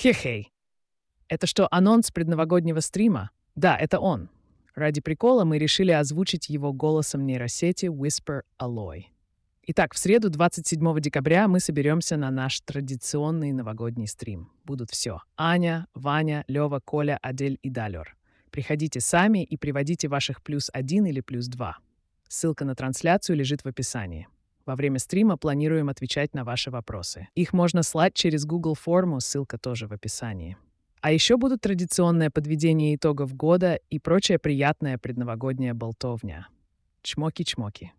Хе-хей. Это что, анонс предновогоднего стрима? Да, это он. Ради прикола мы решили озвучить его голосом нейросети Whisper Alloy. Итак, в среду 27 декабря мы соберемся на наш традиционный новогодний стрим. Будут все. Аня, Ваня, Лева, Коля, Адель и Далер. Приходите сами и приводите ваших плюс один или плюс два. Ссылка на трансляцию лежит в описании. Во время стрима планируем отвечать на ваши вопросы. Их можно слать через Google форму, ссылка тоже в описании. А еще будут традиционное подведение итогов года и прочая приятная предновогодняя болтовня. Чмоки-чмоки.